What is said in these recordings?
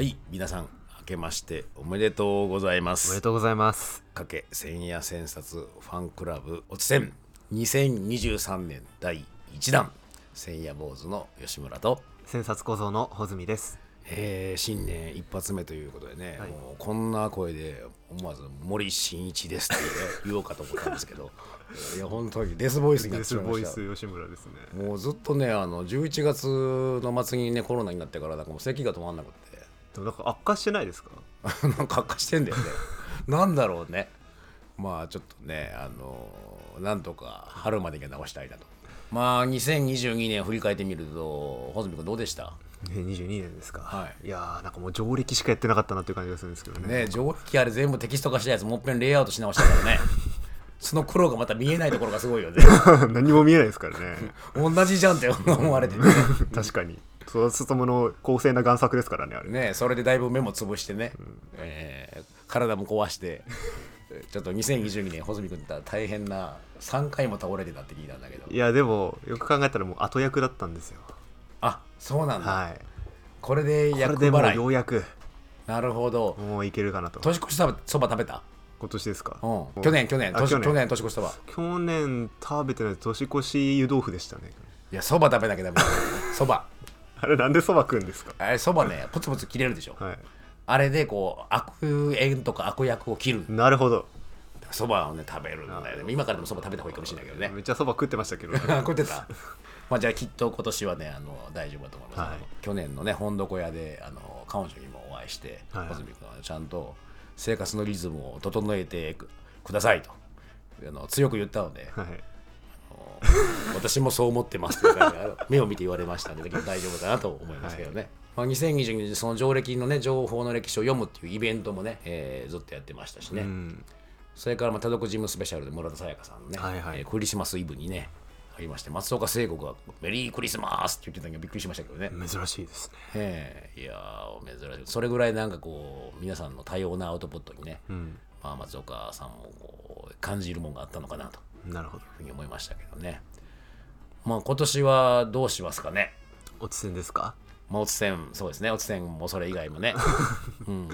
はい皆さん明けましておめでとうございまおめすでとうございます。かけ千夜千冊ファンクラブおつせん2023年第1弾千夜坊主の吉村と、千冊小僧の穂積です。えー新年一発目ということでね、はい。もうこんな声で思わず森進一ですって言おうかと思ったんですけど。いや本当にデスボイスになってしまいました。吉村ですね。もうずっとねあの11月の末にねコロナになってからなんかもう咳が止まんなくってでもなんか悪化してないですか？なんか悪化してんだよね。なんだろうね。まあちょっとねあのなんとか春までには直したいなと。まあ2022年振り返ってみると穂積君どうでした？22年ですか。はい。いやーなんかもう上歴しかやってなかったなっていう感じがするんですけどね。ね上記あれ全部テキスト化したやつもっぺんレイアウトし直したからね。その苦労がまた見えないところがすごいよね。何も見えないですからね。同じじゃんって思われてね。確かに。そうするともの公正な贋作ですからねあれ。ねそれでだいぶ目も潰してね、えー体も壊して ちょっと2022年穂積君って大変な3回も倒れてたって聞いたんだけど。いやでもよく考えたらもう後役だったんですよ。あそうなんだ、はい。これでこれ役払いようやく。なるほど。もういけるかなと。年越しそばそば食べた、今年ですか。うん、去年去年。あ去年。年去年年越しそば。去年食べてない年越し湯豆腐でしたね。いやそば食べなきゃダメそばあれなんでそば食うんですか？あれそばねポツポツ切れるでしょ。はい。あれでこう悪縁とか悪役を切る。なるほど。そばをね食べるんだよね。今からでもそば食べた方がいいかもしれないけどね。めっちゃそば食ってましたけど、ね。食ってた？まあじゃあきっと今年はねあの大丈夫だと思います、はい。去年のね本床屋であの彼女にもお会いしてはい穂積君はちゃんと生活のリズムを整えてくくださいと。あの強く言ったので。はい。私もそう思ってますという感じであの目を見て言われましたので大丈夫だなと思いますけどね、まあ、2022年その上歴のね情報の歴史を読むっていうイベントもね、えーずっとやってましたしね、うん。それからまあ単独ジムスペシャルで村田沙耶香さんのね、はいはいえークリスマスイブにねありまして松岡聖子が「メリークリスマス!」って言ってたのがびっくりしましたけどね、珍しいですね。ええいやー珍しいそれぐらいなんかこう皆さんの多様なアウトプットにね、うん。まあ、松岡さんもこう感じるもんがあったのかなとなるほど。ふうに思いましたけどねまあ今年はどうしますかねおつせんですか？まあ、おつせん、そうですね、おつせんもそれ以外もね。うん。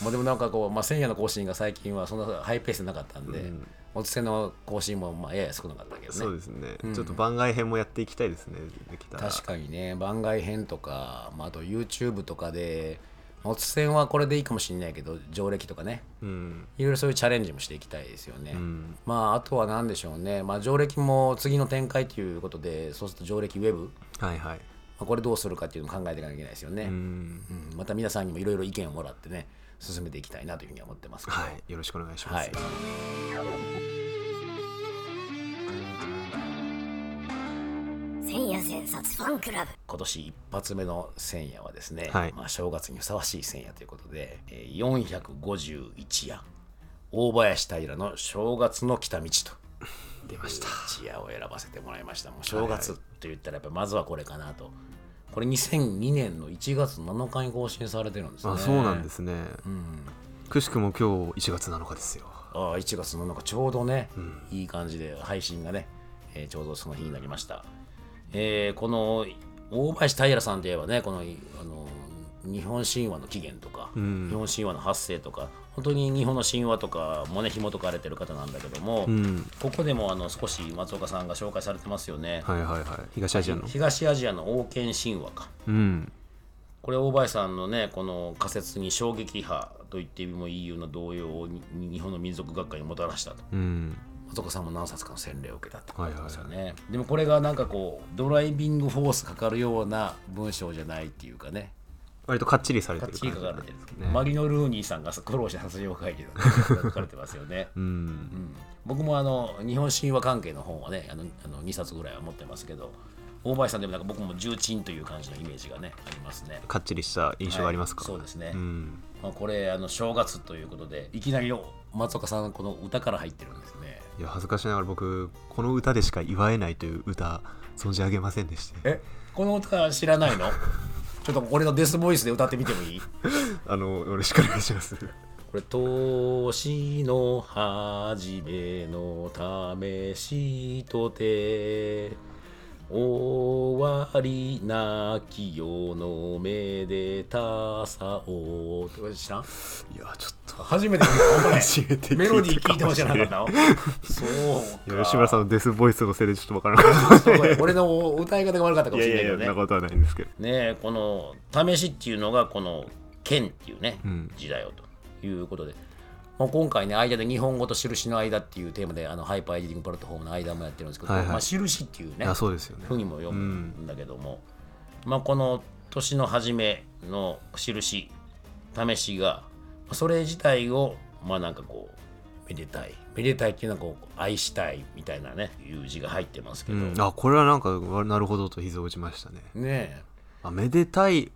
まあ、でもなんかこう、まあ、千夜の更新が最近はそんなハイペースでなかったんで、おつせんの更新もまあやや少なかったけどね。そうですね、ちょっと番外編もやっていきたいですね。できたら。確かにね、番外編とか、まあ、あと YouTube とかで、まあおつせんはこれでいいかもしれないけど、上歴とかね、うん。いろいろそういうチャレンジもしていきたいですよね。んまあ、あとは何でしょうね、まあ、上歴も次の展開ということで、そうすると上歴ウェブ、はいはい。まあ、これどうするかっていうのを考えていかなきゃいけないですよね。うん。うんまた皆さんにもいろいろ意見をもらってね進めていきたいなというふうには思ってますはい。よろしくお願いします。はい千夜千冊ファンクラブ。今年一発目の千夜はですね、はい。まあ、正月にふさわしい千夜ということで、えー451夜大林平の正月の来た道と。出ました。一夜を選ばせてもらいました。もう正月と言ったらやっぱまずはこれかなと。これ2002年の1月7日に更新されてるんですね。あ、そうなんですね。くしくも今日1月7日ですよ。ああ1月のなんかちょうどね、いい感じで配信がね、えーちょうどその日になりました、えーこの大林平さんといえばねこのあの日本神話の起源とか、ん日本神話の発生とか本当に日本の神話とかもね紐解かれてる方なんだけども、うん。ここでもあの少し松岡さんが紹介されてますよね、はいはいはい。東アジアの。東アジアの王権神話かうん。これ大林さんのねこの仮説に衝撃波と言ってもいいような動揺をに日本の民族学会にもたらしたとうん。松岡さんも何冊かの洗礼を受けたってことですよね、でもこれがなんかこうドライビングフォースかかるような文章じゃないっていうかね。割とかっちりされてるちり書かれてる、ねマリノ・ルーニーさんが苦労した殺人会議の書かれてますよね、うん。うん。僕もあの日本神話関係の本はねあのあの2冊ぐらいは持ってますけど大林さんでもなんか僕も重鎮という感じのイメージがねありますね。かっちりした印象がありますか、はい。そうですね、うん。まあ、これあの正月ということでいきなりの松岡さんこの歌から入ってるんですねいや恥ずかしながら僕この歌でしか祝えないという歌存じ上げませんでして。えこの歌知らないの？ちょっと俺のデスボイスで歌ってみてもいい？あのよろしくお願いします。これ年の初めの試しとて終わりなき世のめでたさを。って知らんいやちょっと。初めて聞いた。メロディー聞いても知らなか。ったのそうか。吉村さんのデスボイスのせいでちょっとわからなかっそうか俺の歌い方が悪かったかもしれないけどね。そんなことはないんですけど。ねえこの試しっていうのがこの剣っていうね、ん。字だよということで、まあ、今回ね間で日本語と印の間っていうテーマであのハイパーエディティングプラットフォームの間もやってるんですけど、はいはい。まあ、印っていうねあそうですよね。ふうにも読むんだけども、まあ、この年の初めの印試しがそれ自体をまあなんかこうめでたい。めでたいっていうのはこう愛したいみたいなねいう字が入ってますけど、うん、あこれはなんかわなるほどと膝を打ちましたね。ねあめでたい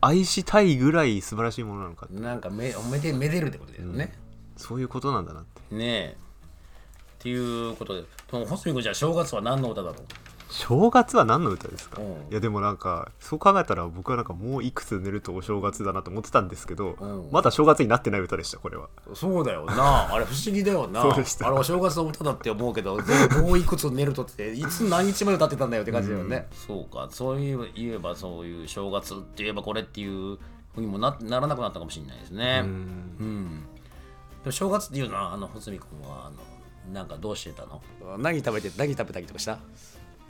愛したいぐらい素晴らしいものなのかえなんかめめでめでるってことだよね、そういうことなんだなって。ねえ。っていうことで。でも細見君じゃあ正月は何の歌だろう？正月は何の歌ですか、うん。いやでもなんかそう考えたら僕はなんかもういくつ寝るとお正月だなと思ってたんですけど、うん。まだ正月になってない歌でしたこれは。そうだよな。あれ不思議だよな。そうでしたあれお正月の歌だって思うけど全部もういくつ寝るとっていつ何日まで歌ってたんだよって感じだよね、そうか。そういう言えばそういう正月って言えばこれっていうふうにもなならなくなったかもしれないですね。うん。うん。でも正月っていうのはあの細見君はあのなんかどうしてたの？何食べて何食べたりとかした？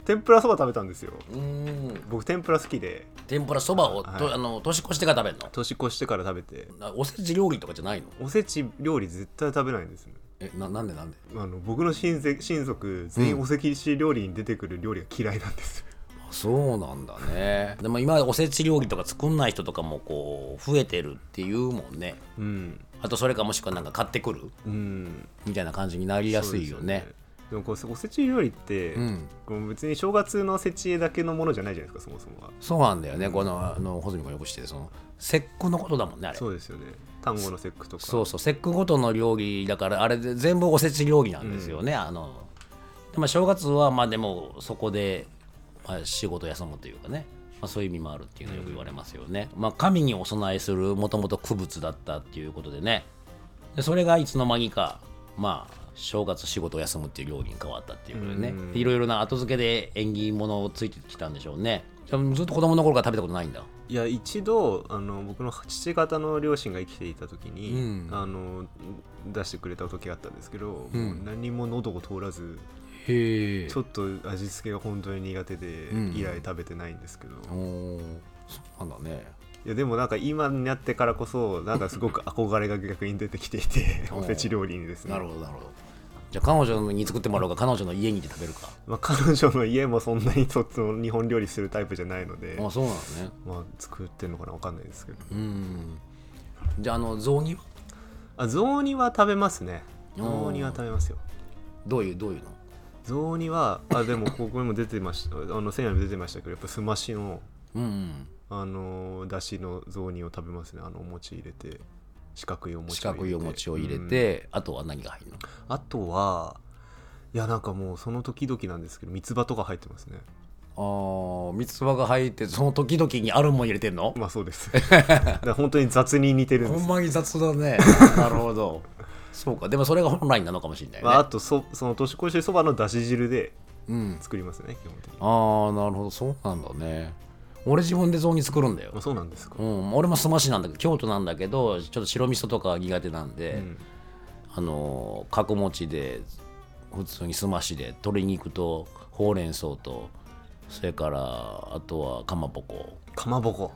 天ぷらそば食べたんですよ。うーん。僕天ぷら好きで。天ぷらそばを、とはい。あの年越してから食べるの？年越してから食べて。なおせち料理とかじゃないの？おせち料理絶対食べないんですね。えななんでなんで？あの僕の親戚親族全員おせち料理に出てくる料理が嫌いなんです、あそうなんだね。でも今おせち料理とか作んない人とかもこう増えてるっていうもんね。うん。あとそれかもしくはなんか買ってくる？うん。みたいな感じになりやすいよね。でもこうおせち料理って、うん。こう別に正月のせちだけのものじゃないじゃないですかそもそもは。そうなんだよね。このあの穂積君よく知ってるその節句のことだもんねあれ。そうですよね。単語の節句とか。そうそう。節句ごとの料理だからあれで全部おせち料理なんですよね、あの。でまあ正月はまあでもそこで、まあ、仕事休むというかね、まあ、そういう意味もあるっていうのをよく言われますよね、まあ神にお供えするもともと区物だったっていうことでね。でそれがいつの間にかまあ正月仕事を休むっていう料理に変わったっていうことでね。いろいろな後付けで縁起物をついてきたんでしょうね。ずっと子供の頃から食べたことないんだ。いや一度あの僕の父方の両親が生きていた時に、うん。あの出してくれた時があったんですけど、うん。もう何も喉を通らずちょっと味付けが本当に苦手で、うん。以来食べてないんですけど、おー。そうなんだねいやでもなんか今になってからこそなんかすごく憧れが逆に出てきていて おせち料理にですね。なるほどなるほど。じゃあ彼女に作ってもらおうか彼女の家にて食べるか。まあ、彼女の家もそんなにそっちの日本料理するタイプじゃないので、あそうなのね。まあ、作ってんのかなわかんないですけど。うん。じゃああの雑煮は？あ雑煮は食べますね。雑煮は食べますよ。どういうどういうの？雑煮はあでもここにも出てましたあの千夜にも出てましたけどやっぱすましのうんあのだしの雑煮を食べますね。あのお餅入れて四角いお餅四角いお餅を入れうん。て、あとは何が入るの？あとはいやなんかもうその時々なんですけど三つ葉とか入ってますね。あー三つ葉が入ってその時々にあるもん入れてんの？まあそうです。だから本当に雑に似てるんです。ほんまに雑だね。なるほど。そうか。でもそれが本来なのかもしれないね、まあ、あとそその年越しそばのだし汁でうん。作りますね基本的に。ああなるほど。そうなんだね俺自分で雑煮作るんだよ。まあ、そうなんですか、うん、俺もすましなんだけど京都なんだけどちょっと白味噌とかが苦手なんで、うん。あの角餅で普通にすましで鶏肉とほうれん草とそれからあとはかまぼこ、かまぼこ。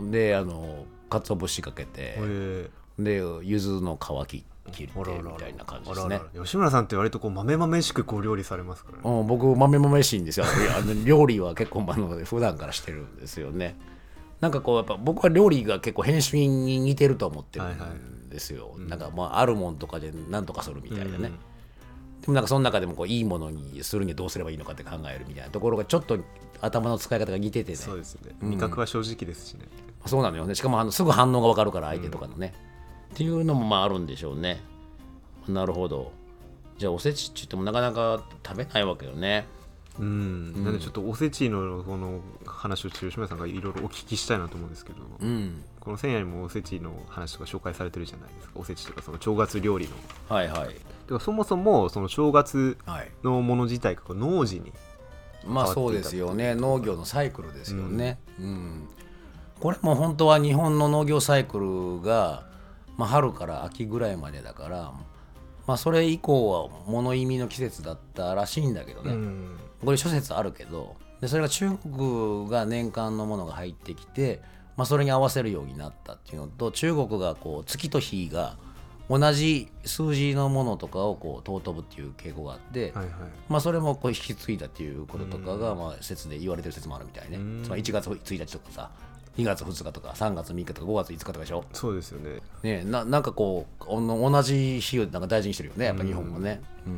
うん、であの鰹節かけてへえ。で柚子の皮切切ってみたいな感じですね。吉村さんって割とこう豆々しくこう料理されますからね。うん、僕豆豆しいんですよ。あの料理は結構あの普段からしてるんですよね。なんかこうやっぱ僕は料理が結構編集に似てると思ってるはいはい。ん。ですよ、なんかまああるもんとかで何とかするみたいなね、うんでもなんかその中でもこういいものにするにはどうすればいいのかって考えるみたいなところがちょっと頭の使い方が似ててね。そうですね。うん味覚は正直ですしね、そうなのよね。しかもあのすぐ反応が分かるから相手とかのね、っていうのもまああるんでしょうね。なるほど。じゃあおせちって言ってもなかなか食べないわけよね。うん、なんでちょっとおせちのこの話を吉村さんがいろいろお聞きしたいなと思うんですけど、うん。この千夜にもおせちの話とか紹介されてるじゃないですか。おせちとかその正月料理の。はいはい。てかそもそもその正月はい。のもの自体が農事にまあそうですよね。農業のサイクルですよね、うん。これも本当は日本の農業サイクルが、まあ、春から秋ぐらいまでだから、まあ、それ以降は物意味の季節だったらしいんだけどね、うん。これ諸説あるけどでそれが中国が年間のものが入ってきて、まあ、それに合わせるようになったっていうのと中国がこう月と日が同じ数字のものとかをこう尊ぶっていう傾向があって、はいはい。まあ、それもこう引き継いだっていうこととかが、まあ、説で言われてる説もあるみたいね。まり1月1日とかさ2月2日とか3月3日とか5月5日とかでしょ？そうですよね。ねななんかこう同じ日をなんか大事にしてるよねやっぱ日本もね。うん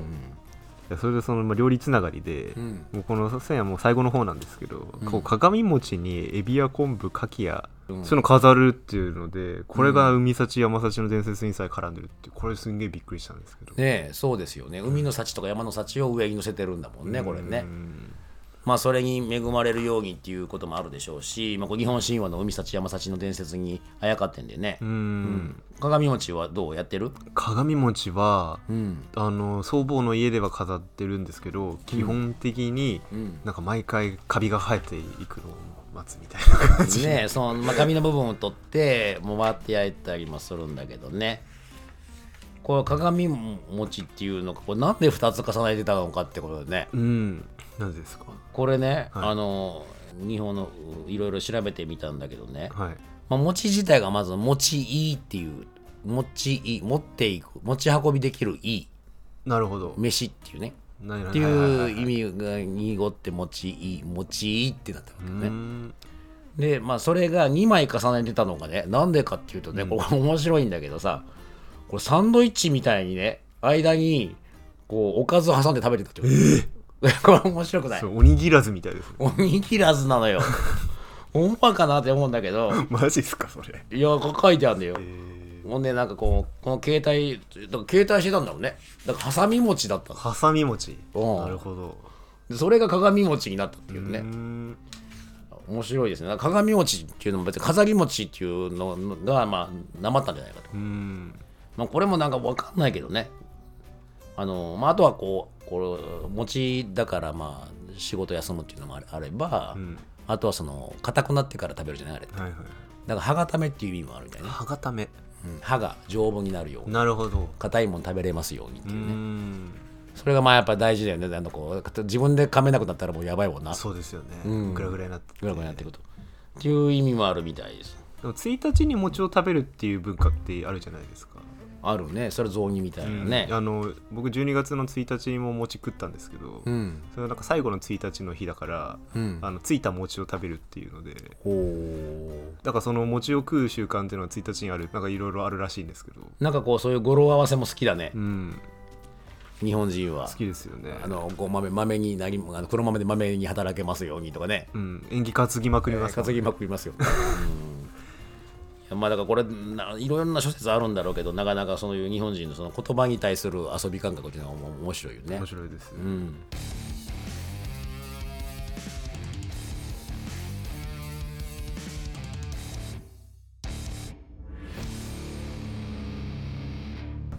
いやそれでそのまあ料理つながりで、うん。もうこの線はもう最後の方なんですけど、こう鏡餅にエビや昆布牡蠣や、うん。そういうの飾るっていうのでこれが海幸山幸の伝説にさえ絡んでるってこれすんげえびっくりしたんですけど。ねえそうですよね。海の幸とか山の幸を上に乗せてるんだもんねこれね。うんまあそれに恵まれるようにっていうこともあるでしょうし、まあ、日本神話の海幸山幸の伝説にあやかってんでね、うん。鏡餅はどうやってる？鏡餅はうん。あの祖母の家では飾ってるんですけど基本的にうん。なんか毎回カビが生えていくのを待つみたいな感じ。ねその、まあ、紙の部分を取ってもう割って焼いたりもするんだけどね。これ鏡餅っていうのがこれなんで2つ重ねてたのかってことでね。うん。なぜですか？これね、はい。あの日本のいろいろ調べてみたんだけどね、はい。まあ、餅自体がまず持ちいいっていう持ちいい持っていく持ち運びできるいいなるほど。飯っていうね。なっていう意味が濁って持ちいい持ちいいってなってるわけね。ん。でまあそれが2枚重ねてたのがねなんでかっていうとね、これ面白いんだけどさこれサンドイッチみたいにね間にこうおかずを挟んで食べてたってこと、これ面白くない。そうおにぎらずみたいですね。おにぎらずなのよ。ほんまかなって思うんだけど。マジっすかそれ。いや書いてあるんだよ。えほんでなんかこうこの携帯だから携帯してたんだろうね。だからハサミ餅だったの。ー、はさみ餅。うん。なるほど。でそれが鏡餅になったっていううねん。面白いですね。鏡餅っていうのも別に飾り餅っていうのがまあなまったんじゃないかと。うん。まあ、これもなんか分かんないけどね。あの、まあ、あとはこう、これ、餅だから、まあ、仕事休むっていうのもあれば、んあとはその、硬くなってから食べるじゃないあれ。だかはいはいら、歯固めっていう意味もあるみたいね。歯固めうん歯が丈夫になるように、なるほど硬いもん食べれますようにってういうね。んそれがまあ、やっぱり大事だよね。あのこう自分で噛めなくなったらもうやばいもんな。そうですよねうんグラグラになってぐらぐらになっていくと。っていう意味もあるみたいです。でも1日に餅を食べるっていう文化ってあるじゃないですかあるね。それ雑煮みたいなね。あの僕12月の1日にも餅食ったんですけど、うん。それはなんか最後の1日の日だから、うん。あのついた餅を食べるっていうのでほう。だからその餅を食う習慣っていうのは1日にあるなんかいろいろあるらしいんですけどなんかこう、そういう語呂合わせも好きだねう。ん日本人は好。きですよねあのこう豆豆になりあの黒豆で豆に働けますようにとかね、うん縁起担ぎまくりますもん担ぎまくりますよ、うんまあだからこれないろんな諸説あるんだろうけどなかなかそういう日本人のその言葉に対する遊び感覚っていうのは面白いよね。面白いです、うん。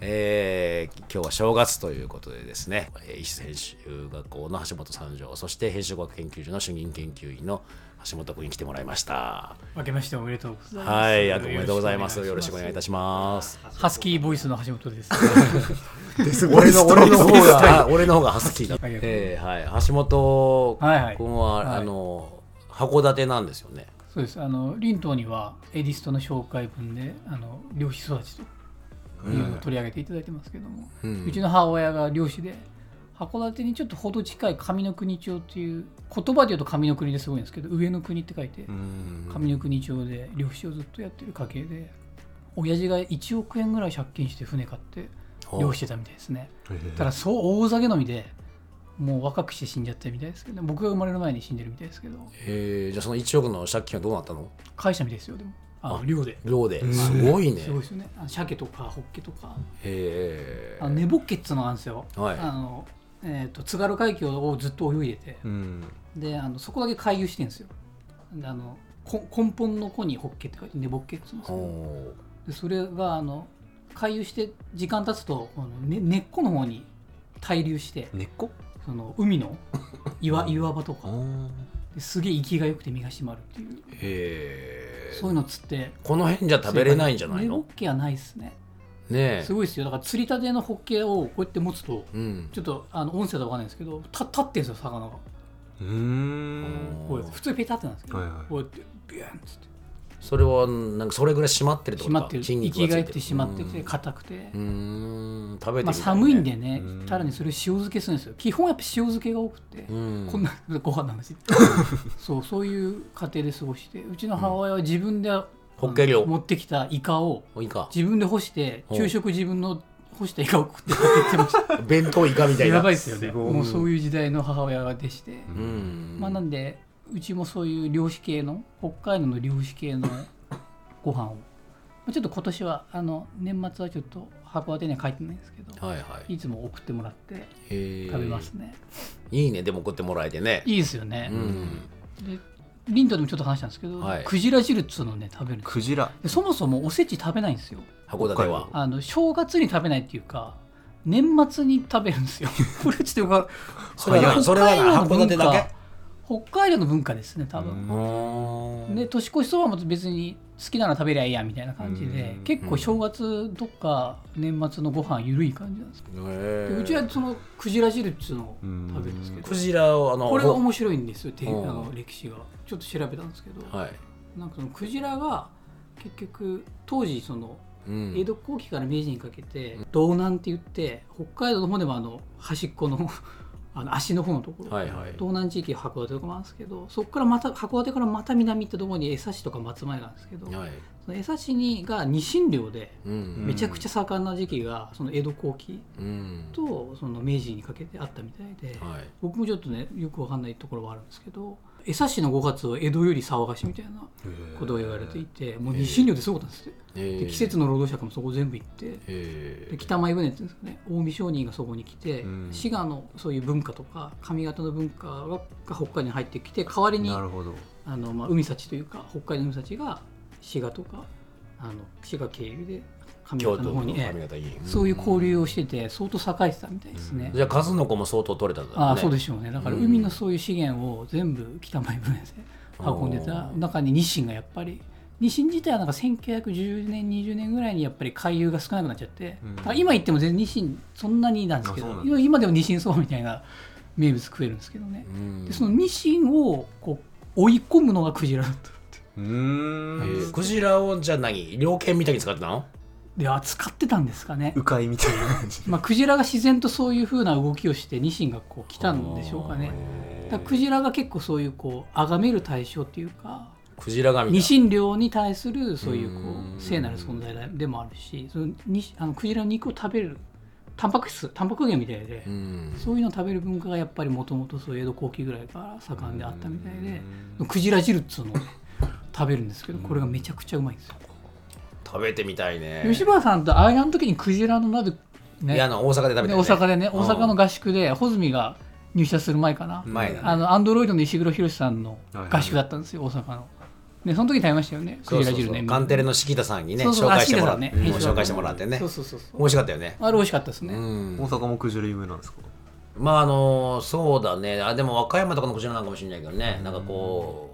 えー今日は正月ということでですね、えー医師編集学校の橋本三条そして編集学研究所の主任研究員の橋本君に来てもらいました。明けましておめでとうございます。はいあおめでとうございます。よろしくお願いいたします。ハスキーボイスの橋本です。俺の俺の方があ俺の方がハスキーだ、えーはい、橋本はいはい君は、はい。あの函館なんですよね。そうです。あの林東にはエディストの紹介文であの漁師育ちというのを取り上げていただいてますけども、うちの母親が漁師で函館にちょっと程近い上の国町っていう言葉で言うと上の国ですごいんですけど上の国って書いてうん。上の国町で漁師をずっとやってる家系で親父が1億円ぐらい借金して船買って漁してたみたいですね。ただそう大酒飲みでもう若くして死んじゃったみたいですけど僕が生まれる前に死んでるみたいですけど。えー、じゃあその1億の借金はどうなったの？会社みたいですよでも。あの漁で。寮で。すごいね。すごいですよね。あの鮭とかホッケとか。へあの寝ぼっけっつうのがあるんですよ、はい。あのえー、と津軽海峡をずっと泳いでてうん。であのそこだけ回遊してるんですよ。であのこ根本の子にホッケって書いて寝ぼっけっつうんですえよでそれがあの回遊して時間経つとね、根っこの方に滞留して根っこ？その海の岩 岩場とか。すげえ息が良くて身が締まるっていう。へえそういうの釣ってこの辺じゃ食べれないんじゃないホのッケはないですねねえ。すごいですよ。だから釣りたてのホッケをこうやって持つとうん。ちょっとあの音声では分かんないですけどた立ってんですよ魚が。うーん。こうやって普通ペタってなんですけど、はいはい。こうやってビューンっつって。それはなんかそれぐらい締まってるってことか？締まってる。筋肉息が良くてつい締まっててうん。硬くて。うーん。食べてね。まあ、寒いんでねうん。ただにそれを塩漬けするんですよ。基本やっぱ塩漬けが多くて、うん。こんなご飯の話。そうそういう家庭で過ごしてうちの母親は自分で、ホッケ漁持ってきたイカをいいか自分で干してうん昼食自分の干したイカを食って食ってました 弁当イカみたいな。やばいですよね。もうそういう時代の母親でして、うん。まあなんでうちもそういう漁師系の北海道の漁師系のご飯を。まあちょっと今年はあの年末はちょっと函館には帰ってないんですけどはいはい。いつも送ってもらって食べますね、いいね。でも送ってもらえてね。いいですよね、うん。でリンドでもちょっと話したんですけど、はい。クジラ汁っつうのをね食べるんですよ。クジラ。でそもそもおせち食べないんですよ。函館は。あの正月に食べないっていうか年末に食べるんですよ。これちょっとよくそれは北それは海道の函館だけ？北海道の文化ですね多分、うん。で年越しそばも別に好きなら食べりゃいいやみたいな感じでうん。結構正月とか年末のご飯ゆるい感じなんですけど。うちはそのクジラ汁っつうのを食べるんですけど。クジラをあのこれが面白いんですよてあうん。の歴史が。ちょっと調べたんですけど。はい。なんかそのクジラが結局当時そのうん。江戸後期から明治にかけて道南って言って北海道の方でもあの端っこのあの足の方のところ、はいはい。道南地域函館とかもあるんですけどそこからまた函館からまた南ってところに江差市とか松前があるんですけど、はい。その江差市にがニシン漁でうん。めちゃくちゃ盛んな時期がその江戸後期うん。とその明治にかけてあったみたいで、はい。僕もちょっとねよくわかんないところはあるんですけど江差市の5月は江戸より騒がしみたいなことを言われていてもうニシン漁ですごかったんですってへえで季節の労働者もそこ全部行って北前船っていうんですかね近江商人がそこに来て、うん。滋賀のそういう文化とか上方の文化がが北海道に入ってきて代わりにあの、まあ、海幸というか北海道の海幸が滋賀とかあの滋賀経由で上方の方に、ええ。そういう交流をしてて相当栄えてたみたいですね。じゃあ数の子も相当取れたんだね。ああそうでしょうね。だからうん。海のそういう資源を全部北前船で運んでた中にニシンがやっぱりニシン自体はなんか1910年20年ぐらいにやっぱり回遊が少なくなっちゃって、うん。今言っても全然ニシンそんなになんですけど今今でもニシンそばみたいな名物食えるんですけどね、うん。でそのニシンをこう追い込むのがクジラだったうん。えクジラをじゃあ何？猟犬みたいに使ってたの？で扱ってたんですかね。迂回みたいな感じまあ、クジラが自然とそういう風な動きをしてニシンがこう来たんでしょうかね。だからクジラが結構そういうこう崇める対象っていうかクジラ神だ。ニシン漁に対するそういうこう聖なる存在でもあるしそのにあのクジラの肉を食べるタンパク質タンパク源みたいで、うん。そういうのを食べる文化がやっぱりもともとそう江戸後期ぐらいから盛んであったみたいでクジラ汁っつうのをね食べるんですけどこれがめちゃくちゃうまいんですよ、食べてみたいね。吉村さんと間の時にクジラの鍋ね。いやあの大阪で食べたね。よ大阪でね。うん。大阪の合宿で穂積が入社する前かな、前だね。あのアンドロイドの石黒博さんの合宿だったんですよ、大阪の。で、その時食べましたよね、クそうそうそう。ジラ汁ね。カンテレの敷田さんにねそうそう紹介してもらってね。うん紹介してもらってね。そうそうそうそう。美味しかったよね。あれ美味しかったですね。うん。大阪もクジラ有名なんですか？まああのそうだね。あでも和歌山とかのクジラなんかもしれないけどね。なんかこう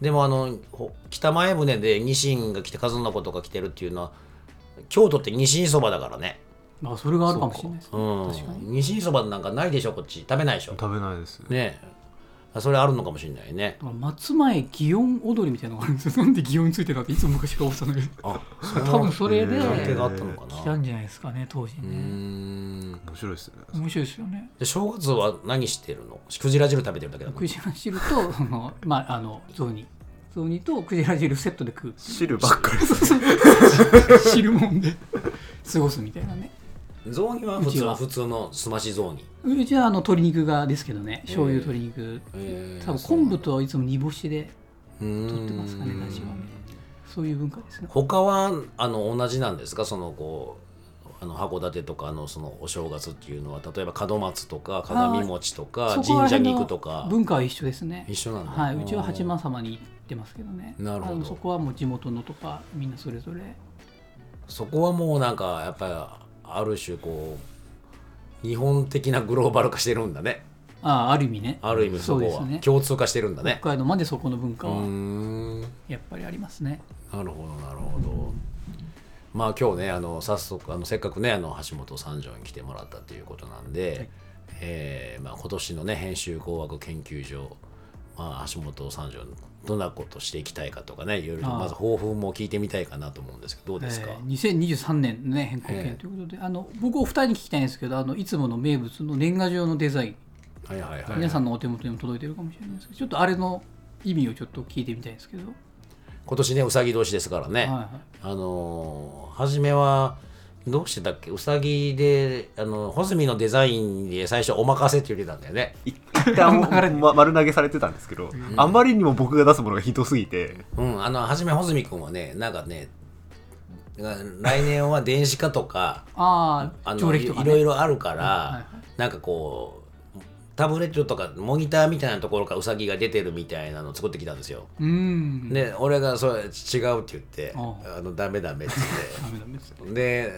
でもあのほ北前船でニシンが来て数の子とか来てるっていうのは京都ってニシンそばだからね。まあ、それがあるかもしれないですね。うん。確かに。ニシンそばなんかないでしょこっち。食べないでしょ。食べないですね。あそれあるのかもしれないね松前祇園踊りみたいなのがあるんですよ。なんで祇園ついてるのっていつも昔から思ってたんだけど。あ多分それで関係があったのかな来たんじゃないですかね、当時ね。ん面白いですね面白いですよね。で正月は何してるの？クジラ汁食べてるだけだのクジラ汁と、そのまあ、あの、雑煮。雑煮とクジラ汁セットで食う。汁ばっかり汁もんで過ごすみたいなね。雑煮は普通は普通のすまし雑煮。うちはあの鶏肉がですけどね醤油鶏肉、えー多分昆布といつも煮干しで取取ってますかね出汁は。ねそういう文化ですね。他はあの同じなんですか？そのこうあの函館とかのそのお正月っていうのは。例えば門松とか鏡餅とか神社に行くとか文化は一緒ですね。一緒なんだ。はい。うちは八幡様に行ってますけどね。なるほど。そこはもう地元のとかみんなそれぞれ。そこはもうなんかやっぱりある種こう日本的なグローバル化してるんだね。ああある意味ね。ある意味そこはね。共通化してるんだね。北海道までそこの文化はん。やっぱりありますね。なるほどなるほど。まあ今日ねあの早速あのせっかくねあの橋本三条に来てもらったということなんで、えーまあ、今年のね編集工学研究所、まあ、橋本三条どんなことしていきたいかとかねいろいろまず抱負も聞いてみたいかなと思うんですけどどうですか、えー2023年のね変更ええ。権ということで、あの僕お二人に聞きたいんですけどあのいつもの名物の年賀状のデザイン、はいはいはい皆さんのお手元にも届いてるかもしれないですけどちょっとあれの意味をちょっと聞いてみたいんですけど、今年ねうさぎ年ですからね、はいはい。あのー初めはどうしてたっけ？うさぎであの穂積のデザインで最初お任せって言ってたんだよね。一旦 ま丸投げされてたんですけど、あまりにも僕が出すものがひどすぎて、うんあの初め穂積君はねなんかね来年は電子化とかあああのい条例とか、ね、ろいろあるから、はいはい。なんかこうタブレットとかモニターみたいなところからうさぎが出てるみたいなのを作ってきたんですよ。うんで俺がそれ違うって言ってああのダメダメって言って で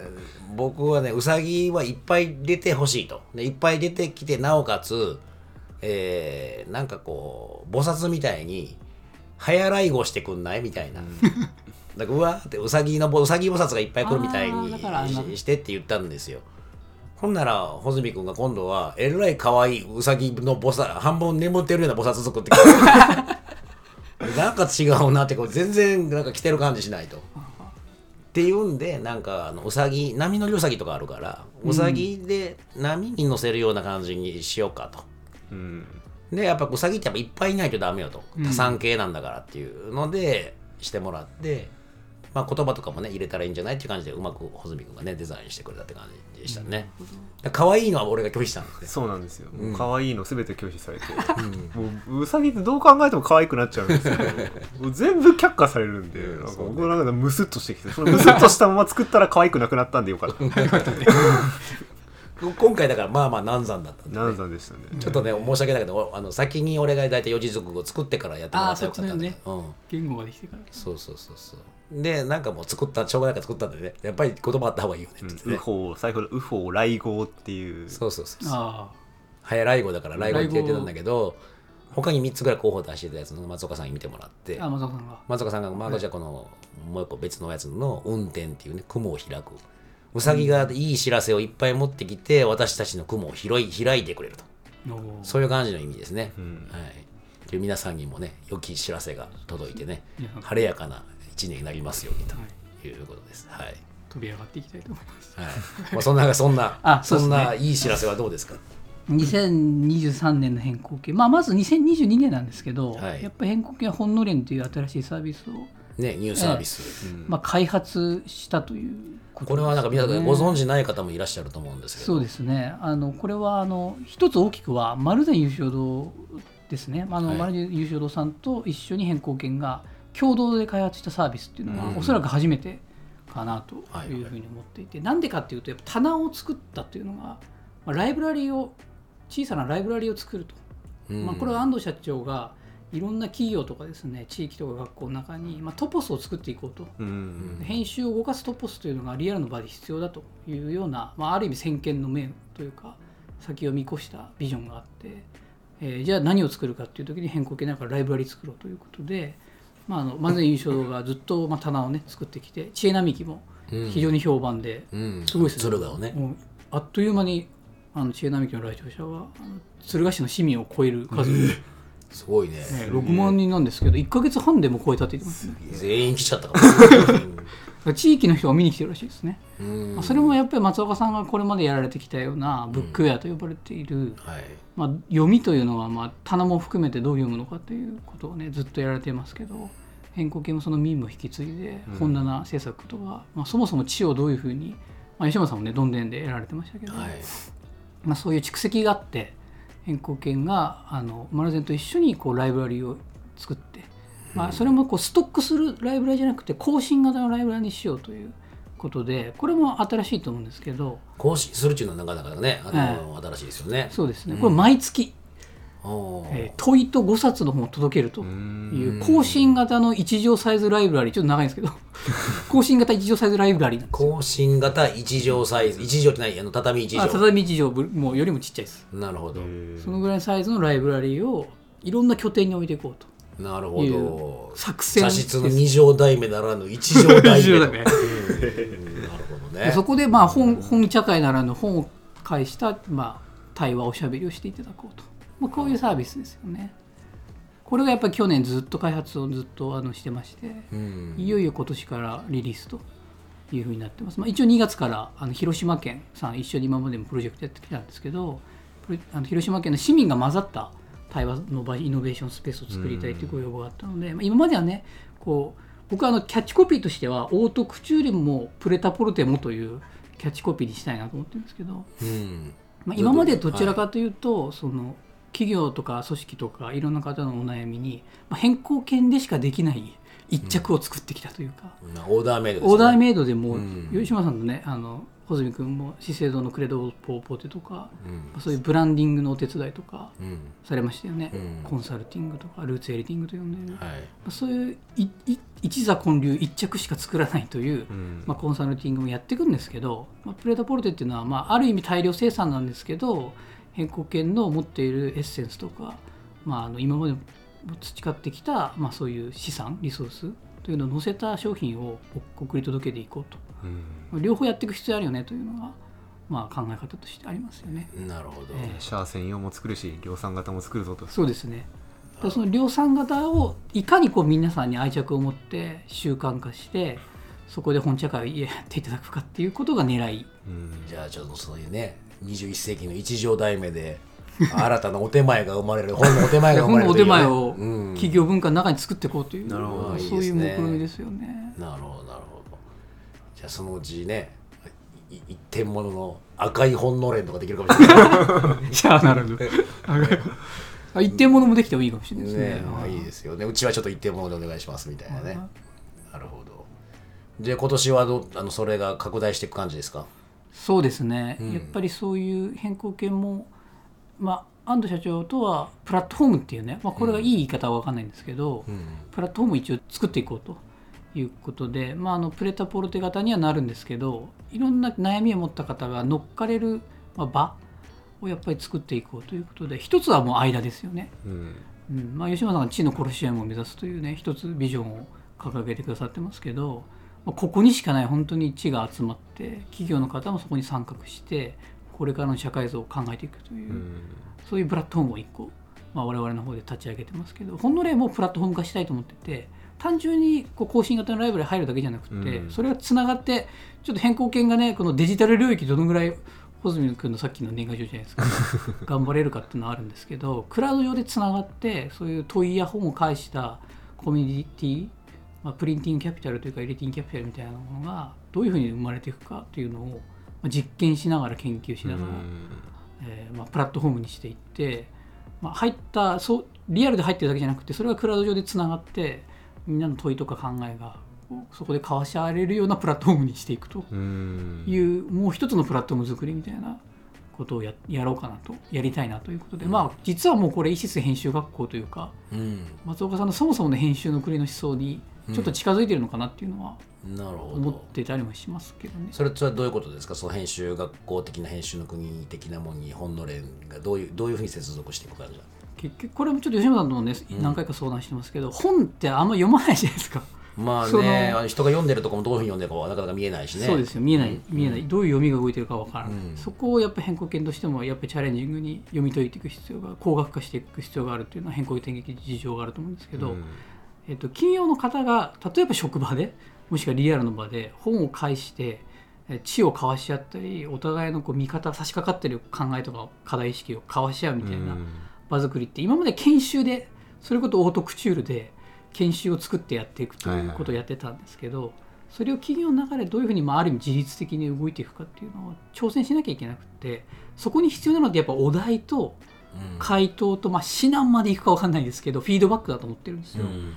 僕はねうさぎはいっぱい出てほしいとでいっぱい出てきてなおかつ、えーなんかこう菩薩みたいに早来号してくんないみたいな。だからうわーってうさぎのぼうさぎ菩薩がいっぱい来るみたいにししてって言ったんですよ。ほんなら穂積君が今度はえらい可愛いうさぎの菩薩半分眠ってるような菩薩作ってきて なんか違うなってこう全然なんか着てる感じしないと。っていうんでなんかあのうさぎ波乗りうさぎとかあるからうさぎで波に乗せるような感じにしようかと。うん、でやっぱうさぎってやっぱいっぱいいないとダメよと。多産系なんだからっていうのでしてもらって、まあ、言葉とかもね入れたらいいんじゃないっていう感じでうまく穂積君がねデザインしてくれたって感じでしたね。だから可愛いのは俺が拒否したんですね。そうなんですよ、もう可愛いの全て拒否されて、もううさぎってどう考えても可愛くなっちゃうんですけど全部却下されるんで、なんか僕なんかムスッとしてきてそのムスッとしたまま作ったら可愛くなくなったんでよかった。今回だからまあまあ難産だったんで、難産でしたね、ちょっとね申し訳ないけどあの先に俺が大体四字熟語を作ってからやってもらったらよかったんで、あーうん、言語ができてからそうそうそうそうでなんかもう作ったしょうがないから作ったんでね。やっぱり言葉あった方がいいよねって言ってウね、ホ最後のウホ来号っていう。そうそうそうそう。あ早来語だから来語って言ってたんだけど他に3つぐらい候補出してたやつの松岡さんに見てもらって。ああ松岡さんが。松岡さんが、まあ、じゃあこのもう一個別のやつの運転っていうね雲を開く。うさぎがいい知らせをいっぱい持ってきて私たちの雲を広い開いてくれると。そういう感じの意味ですね、ん。はい、で皆さんにもね良き知らせが届いてね晴れやかな一年になりますようにとい。うことです。はい、飛び上がっていきたいと思います。はい。まあ、そんなそんな あそね。そんないい知らせはどうですか？2023年の変更権、まあ、まず2022年なんですけど、はい。やっぱ変更権はほんのれんという新しいサービスを、ねニューサービス、まあ、開発したということこれはなんか皆さんご存知ない方もいらっしゃると思うんですけど。そうですね。あのこれはあの一つ大きくは丸善優勝堂ですね。あの、はい。丸善優勝堂さんと一緒に変更権が共同で開発したサービスっていうのは、うん。おそらく初めてかなとはいいうふうに思っていて、なんでかっていうとやっぱ棚を作ったっていうのが、まあ、ライブラリーを小さなライブラリーを作ると、うん。まあ、これは安藤社長がいろんな企業とかですね地域とか学校の中に、まあ、トポスを作っていこうと。うん。編集を動かすトポスというのがリアルの場で必要だというような、まあ、ある意味先見の明というか先を見越したビジョンがあって、えーじゃあ何を作るかっていう時に変更系なんかライブラリ作ろうということで、まあ、あの万全優勝がずっとまあ棚をね作ってきて知恵並木も非常に評判で、うん。すごいです敦賀をね。もうあっという間にあの知恵並木の来場者は敦賀市の市民を超える数、すごいね。ね、6万人なんですけど1か月半でも超えたって言ってます。ね全員来ちゃったかも 地域の人が見に来てるらしいですね、それもやっぱり松岡さんがこれまでやられてきたようなブックウェアと呼ばれている、はい。まあ、読みというのはまあ棚も含めてどう読むのかということをねずっとやられていますけど変更系もその任務を引き継いで本棚制作とか、まあ、そもそも知をどういうふうに、まあ、吉村さんもねどんでんでやられてましたけど、はい。まあ、そういう蓄積があって変更権があのマルゼンと一緒にこうライブラリを作って、まあ、それもこうストックするライブラリじゃなくて更新型のライブラリにしようということでこれも新しいと思うんですけど更新するっていうのはなかなかねあの、新しいですよね。そうですね。これ毎月、えー問いと5冊の本を届けるという更新型の一乗サイズライブラリちょっと長いんですけど 更新型一乗サイズライブラリなんですよ。更新型1畳サイズ1畳ってないあの畳1あ畳畳一乗もうよりもちっちゃいです。なるほど。そのぐらいのサイズのライブラリをいろんな拠点に置いていこうと。なるほど。作戦茶室の2畳台目ならぬ1畳台目。なるほどね。でそこでまあ本本茶会ならぬ本を介した、まあ、対話おしゃべりをしていただこうと、まあ、こういうサービスですよね。これがやっぱり去年ずっと開発をずっとあのしてまして、うん。いよいよ今年からリリースというふうになってます、まあ、一応2月からあの広島県さん一緒に今までもプロジェクトやってきたんですけどあの広島県の市民が混ざった対話の場イノベーションスペースを作りたいというご要望があったので、まあ、今まではねこう僕はあのキャッチコピーとしてはオートクチューレもプレタポルテもというキャッチコピーにしたいなと思ってるんですけど、うん。まあ、今までどちらかというと、その企業とか組織とかいろんな方のお悩みに、まあ、変更権でしかできない一着を作ってきたというか、まあオーダーメイドですね。オーダーメイドでも、うん。吉島さんのねあの穂積君も資生堂のクレドポーポテとか、うん。そういうブランディングのお手伝いとかうん。されましたよね、うん。コンサルティングとかルーツエディティングと呼んでる、はい。そういう一座建立一着しか作らないという、うん。まあ、コンサルティングもやっていくんですけど、まあ、プレータポルテっていうのは、まあ、ある意味大量生産なんですけど変更権の持っているエッセンスとか、まあ、あの今まで培ってきた、まあ、そういう資産リソースというのを載せた商品を送り届けていこうと。うん。両方やっていく必要あるよねというのが、まあ、考え方としてありますよね。なるほど、えシャア専用も作るし量産型も作るぞと。そうですね。だその量産型をいかにこう皆さんに愛着を持って習慣化してそこで本茶会をやっていただくかっていうことが狙い。うん。じゃあちょっとそういうね21世紀の一畳台目で新たなお手前が生まれる本のお手前が生ま本のお手れるというね。前をうん企業文化の中に作っていこうという、なるほどそういう目論みですよね。なるほどなるほど。じゃあそのうちねい一点物の赤い本のれんとかできるかもしれない。じゃあなるほど。あ一点物もできてもいいかもしれないですね。ねまあいいですよね。うちはちょっと一点物でお願いしますみたいなね。なるほど。で今年はどうあのそれが拡大していく感じですか？そうですね、うん。やっぱりそういう変更権も、まあ、安藤社長とはプラットフォームっていうね、まあ、これがいい言い方は分かんないんですけど、うん。プラットフォームを一応作っていこうということで、まあ、あのプレタポルテ型にはなるんですけどいろんな悩みを持った方が乗っかれる、まあ、場をやっぱり作っていこうということで一つはもう間ですよね、うん。うん。まあ、吉村さんが地のコロシアムを目指すというね一つビジョンを掲げてくださってますけど、まあここにしかない本当に地が集まって企業の方もそこに参画してこれからの社会像を考えていくという、うん。そういうプラットフォームを1個、まあ、我々の方で立ち上げてますけど本の例もプラットフォーム化したいと思ってて単純にこう更新型のライブラリ入るだけじゃなくて、うん。それがつながってちょっと変更権がねこのデジタル領域どのぐらい穂積君のさっきの年賀状じゃないですか 頑張れるかっていうのはあるんですけどクラウド上でつながってそういう問いや本を介したコミュニティ、まあ、プリンティングキャピタルというかエディティングキャピタルみたいなものがどういうふうに生まれていくかっていうのをまあ実験しながら研究しながら、えーまあ、プラットフォームにしていって、まあ、入ったそうリアルで入ってるだけじゃなくてそれがクラウド上でつながってみんなの問いとか考えがそこで交わし合えるようなプラットフォームにしていくと。うん。いう、もう一つのプラットフォーム作りみたいなことをややろうかなと。やりたいなということで、まあ実はもうこれ、イシス編集学校というかうん。松岡さんのそもそもの編集の国の思想にちょっと近づいてるのかなっていうのは思っどてたりもしますけどね。それとはどういうことですか？その編集学校的な編集の国的なものに本の連がどういうどういうふうに接続していくかじゃ結局これもちょっと吉村さんともね何回か相談してますけど、本ってあんま読まないじゃないですか。まあ そねの人が読んでるとこもどういうふうに読んでるかはなかなか見えないしね。そうですよ。見えない見えない、どういう読みが動いてるかわからない、うん。そこをやっぱ変更権としてもやっぱりチャレンジングに読み解いていく必要が工学化していく必要があるっていうのは変更点撃事情があると思うんですけど、えっと、企業の方が例えば職場でもしくはリアルの場で本を介してえ知を交わし合ったりお互いのこう見方差し掛かってる考えとか課題意識を交わし合うみたいな場作りって今まで研修でそれこそオートクチュールで研修を作ってやっていくということをやってたんですけど、それを企業の中でどういうふうに、まあ、ある意味自律的に動いていくかっていうのを挑戦しなきゃいけなくてそこに必要なのってやっぱお題とうん。回答と、まあ、指南までいくか分かんないですけどフィードバックだと思ってるんですよ。うん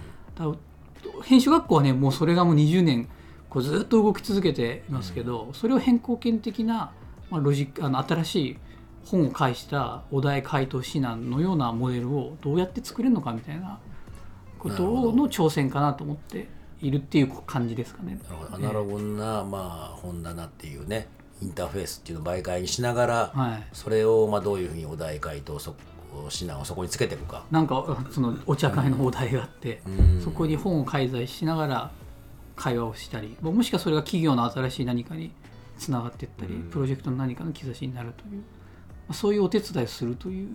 編集学校はねもうそれがもう20年こうずっと動き続けていますけど、それを変更権的な、まあ、ロジックあの新しい本を介したお題回答指南のようなモデルをどうやって作れるのかみたいなことの挑戦かなと思っているっていう感じですかね。なるほど。アナログな、まあ、本棚っていうねインターフェースっていうのを媒介にしながら、はい。それをまあどういうふうにお題回答そ指南をそこにつけていくか。なんかそのお茶会のお題があって、そこに本を介在しながら会話をしたりももしくはそれが企業の新しい何かにつながっていったり、プロジェクトの何かの兆しになるという、まあそういうお手伝いをするという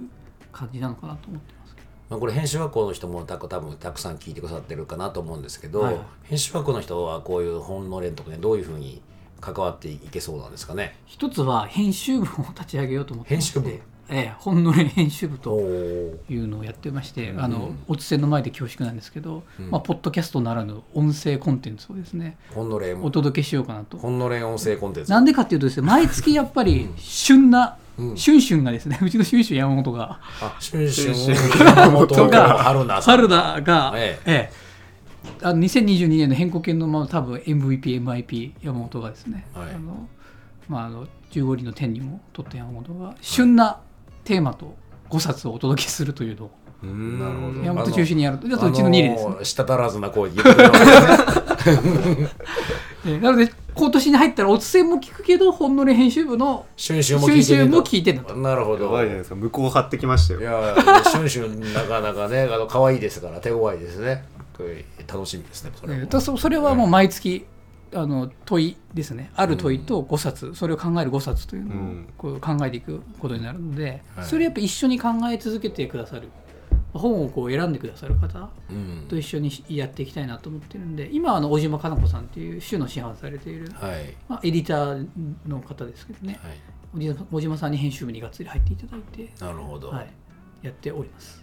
感じなのかなと思ってます。けどまあ、これ編集学校の人もた多分たくさん聞いてくださってるかなと思うんですけど、はい。編集学校の人はこういう本の連とかねどういうふうに関わっていけそうなんですかね。一つは編集部を立ち上げようと思って。編集部ええ、本の連編集部おとおいうのをやってまして、あのおつせの前で恐縮なんですけど、まあ、ポッドキャストならぬ音声コンテンツをですね本の連お届けしようかなと。本の連音声コンテンツなんでかっていうとですね、毎月やっぱり旬な、シュンシュンがですね、うちのシュンシュン山本が、あシュンシュン山本が 春田が、ええ。えあの2022年の変更権のまま多分 MVP、MIP 山本がですね、はい。あのまあ、あの15里の天にも取った山本が、旬なテーマと5冊をお届けするというのを、なるほど。山本中心にやると、あとうちの2例ですね。あの舌足らずな声で言ってな。ので、今年に入ったら、おつせも聞くけど、本の連編集部のシュンシュンも聞いてんだと。なるほど。やばいじゃないですか。向こう張ってきましたいよやシュンシュンなかなかねあの可愛いですから手強いですね。楽しみですねそれも。えーそれはもう毎月あの問いですね。ある問いと5冊、それを考える5冊というのをうん。こう考えていくことになるので、はい。それやっぱ一緒に考え続けてくださる。本をこう選んでくださる方うん。と一緒にやっていきたいなと思ってるんで今はあの小島かな子さんっていう種の師範されている、はい。まあ、エディターの方ですけどね、はい。小島小島さんに編集部にがっつり入っていただいて、なるほど、はい、やっております。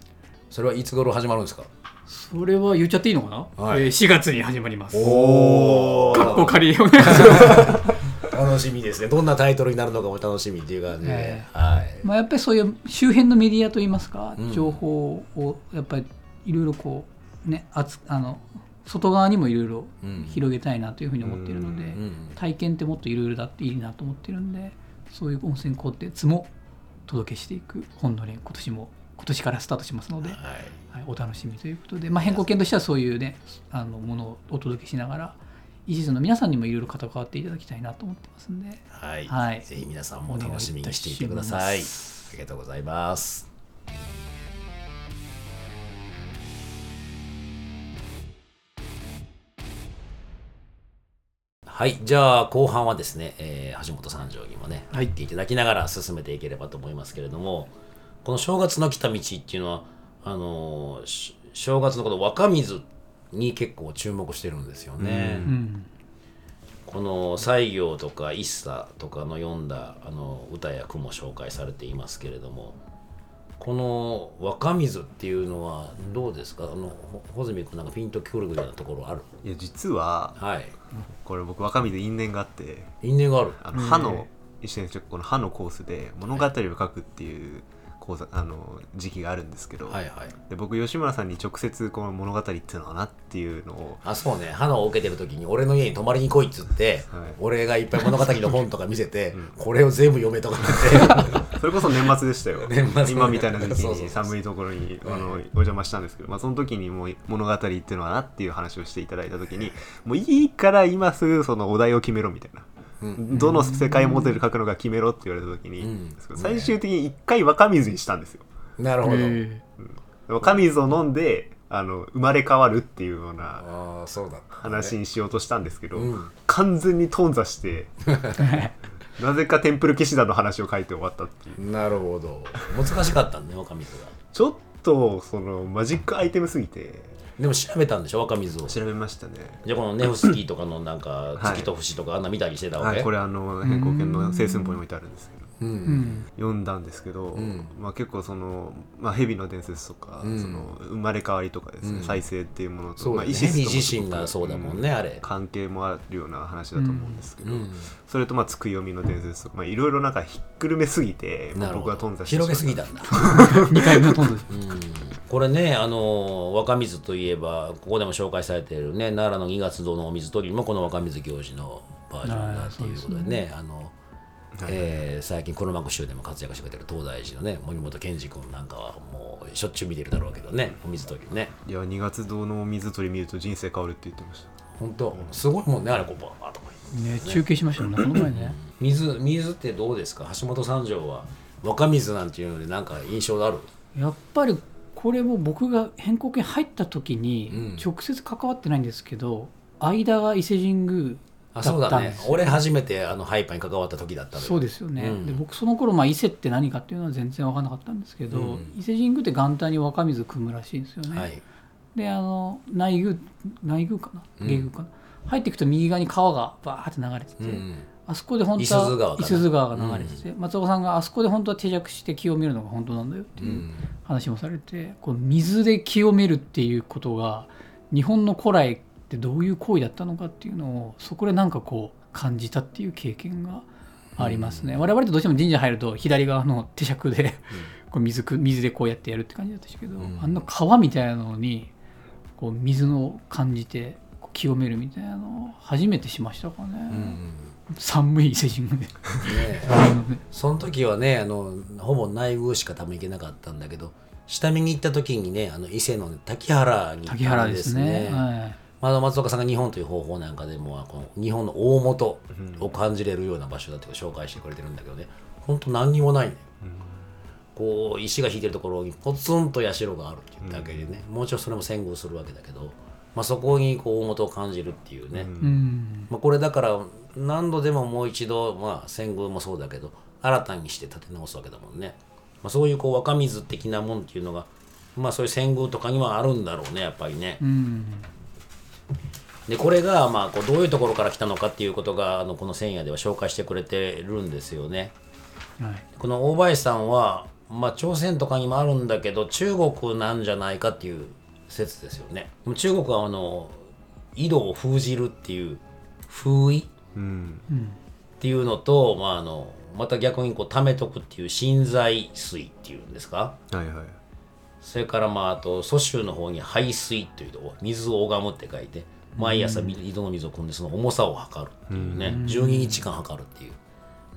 それはいつ頃始まるんですか？それは言っちゃっていいのかな、はい。えー4月に始まります。おかっこ仮お願いします楽しみですね。どんなタイトルになるのかも楽しみっていう感じで、えはい。まあ、やっぱりそういう周辺のメディアといいますか、うん。情報をやっぱりいろいろこうねあつあの外側にもいろいろうん。広げたいなというふうに思っているので、うん。体験ってもっといろいろだっていいなと思ってるんでそういう温泉コンテンツも届けしていく本の連今年も今年からスタートしますので、はい。はい、お楽しみということで、まあ、変更権としてはそういうねあのものをお届けしながら一途の皆さんにもいろいろ関わっていただきたいなと思ってますんで。はい、はい。ぜひ皆さんも楽しみにしていてください。ありがとうございます。はい。じゃあ後半はですね、えー橋本三条にもね入っていただきながら進めていければと思いますけれどもこの正月の来た道っていうのはあの正月のこの若水に結構注目してるんですよね。うん。この西行とか一茶とかの読んだあの歌や句も紹介されていますけれどもこの若水っていうのはどうですか？あのほ穂積君なんかピンとくるようなところある？いや実ははい。これ僕若水因縁があって因縁がある。あの歯の一年直この歯のコースで物語を書くっていう講座あの時期があるんですけど、はいはい。で僕吉村さんに直接この物語っていうのはなっていうのをあそうね。花を受けてる時に俺の家に泊まりに来いっつって、はい。俺がいっぱい物語の本とか見せて、これを全部読めとかって。それこそ年末でしたよ。年末。今みたいな時期に寒いところにあのお邪魔したんですけど、まあ、その時にもう物語っていうのはなっていう話をしていただいた時にもういいから今すぐそのお題を決めろみたいな。どの世界モデル書くのか決めろって言われた時に、うん。最終的に一回若水にしたんですよ。なるほど、え若水を飲んであの生まれ変わるっていうようなああそうだった話にしようとしたんですけど、うん。完全に頓挫して なぜかテンプル騎士団の話を書いて終わったっていう。なるほど。難しかったんね若水がちょっとそのマジックアイテムすぎてでも調べたんでしょ？若水を。調べましたね。じゃあこのネフスキーとかのなんかはい。月と星とかあんな見たりしてたわけ、はいこれあの変更権の聖寸法に置いてあるんです読んだんですけど、ん。まあ、結構その、まあ、蛇の伝説とか、うん。その生まれ変わりとかですね、うん。再生っていうものと、ね。まあ、イシ自身がそうだもんねあれ。関係もあるような話だと思うんですけど、うん。それとまあつく読みの伝説とかまあいろいろなんかひっくるめすぎてまあ僕は頓挫して広げすぎたたんだ。2回目のトンドですうん。これねあの若水といえばここでも紹介されているね奈良の2月堂のお水取りもこの若水行事のバージョンだっていうことでね。あのえー最近黒幕集でも活躍してくれてる東大寺のね森本健二君なんかはもうしょっちゅう見てるだろうけどねお水取りね。いや2月堂の水鳥見ると人生変わるって言ってました。本当？すごいもんねあれこうバーッとかね。中継しましたもんね。この前ね水水ってどうですか？橋本三条は若水なんていうのでなんか印象ある？やっぱりこれも僕が変更権入った時にうん。直接関わってないんですけど、間が伊勢神宮あだそうだね。俺初めてあのハイパーに関わった時だったそうですよね、うん。で僕その頃まあ伊勢って何かっていうのは全然分からなかったんですけど、うん。伊勢神宮って元旦に若水汲むらしいんですよね、はい。であの内宮内宮かな？うん。下宮かな、入っていくと右側に川がバーって流れてて、うん。あそこで本当はかな？五十鈴川が流れてて、松岡さんがあそこで本当は定着して清めるのが本当なんだよってういうん。話もされて、こう水で清めるっていうことが日本の古来ってどういう行為だったのかっていうのをそこでなんかこう感じたっていう経験がありますね、我々ってどうしても神社入ると左側の手酌で、こう水く水でこうやってやるって感じだったしけど、ん。あんな川みたいなのにこう水の感じて清めるみたいなのを初めてしましたかね、うん寒い伊勢神宮でね その時はねあのほぼ内宮しか多分行けなかったんだけど下見に行った時にねあの伊勢の滝原に行滝ったんで原ですすねね。はいまあ、松岡さんが日本という方法なんかでもこの日本の大元を感じれるような場所だっていうのを紹介してくれてるんだけどね。本当何にもないね、こう石が引いてるところにポツンと社があるっていうだけでね、もちろんそれも遷宮するわけだけど、まあ、そこにこう大元を感じるっていうね、うん。まあ、これだから何度でももう一度、まあ、遷宮もそうだけど新たにして建て直すわけだもんね、まあ、そういうこう若水的なもんっていうのが、まあ、そういう遷宮とかにはあるんだろうねやっぱりね。うんでこれがまあこうどういうところから来たのかっていうことがあのこの「千夜」では紹介してくれてるんですよね。はい。この大林さんは、まあ、朝鮮とかにもあるんだけど中国なんじゃないかっていう説ですよね。中国はあの井戸を封じるっていう封井うん。っていうのと、まあ、あのまた逆にこう溜めとくっていう浸在水っていうんですか？はいはいそれからまああと蘇州の方に排水というとこ水を拝むって書いて毎朝井戸の水を汲んでその重さを測るっていうね12日間測るっていう